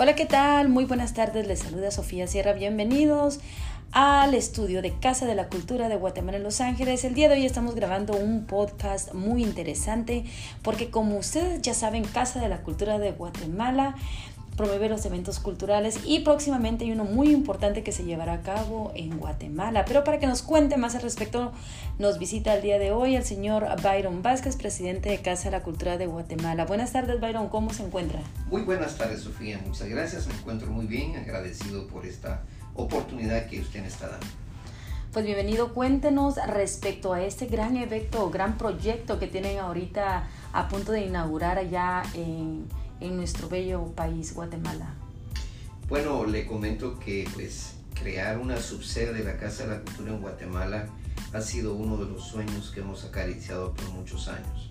Hola, ¿qué tal? Muy buenas tardes, les saluda Sofía Sierra, bienvenidos al estudio de Casa de la Cultura de Guatemala en Los Ángeles. El día de hoy estamos grabando un podcast muy interesante porque como ustedes ya saben, Casa de la Cultura de Guatemala promueve los eventos culturales y próximamente hay uno muy importante que se llevará a cabo en Guatemala. Pero para que nos cuente más al respecto, nos visita el día de hoy el señor Byron Vázquez, presidente de Casa de la Cultura de Guatemala. Buenas tardes, Byron, ¿cómo se encuentra? Muy buenas tardes, Sofía. Muchas gracias. Me encuentro muy bien, agradecido por esta oportunidad que usted me está dando. Pues bienvenido, cuéntenos respecto a este gran evento, gran proyecto que tienen ahorita a punto de inaugurar allá en en nuestro bello país, Guatemala? Bueno, le comento que pues crear una subsede de la Casa de la Cultura en Guatemala ha sido uno de los sueños que hemos acariciado por muchos años.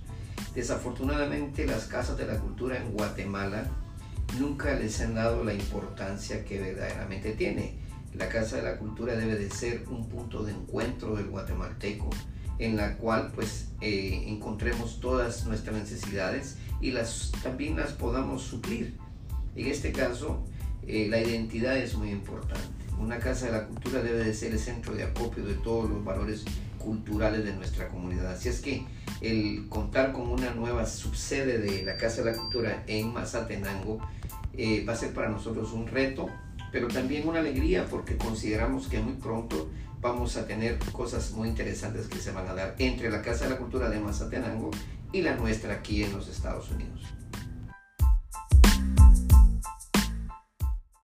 Desafortunadamente las casas de la cultura en Guatemala nunca les han dado la importancia que verdaderamente tiene. La Casa de la Cultura debe de ser un punto de encuentro del guatemalteco en la cual pues eh, encontremos todas nuestras necesidades y las, también las podamos suplir. En este caso, eh, la identidad es muy importante. Una casa de la cultura debe de ser el centro de acopio de todos los valores culturales de nuestra comunidad. Así es que el contar con una nueva subsede de la Casa de la Cultura en Mazatenango eh, va a ser para nosotros un reto, pero también una alegría porque consideramos que muy pronto vamos a tener cosas muy interesantes que se van a dar entre la Casa de la Cultura de Mazatenango y la nuestra aquí en los Estados Unidos.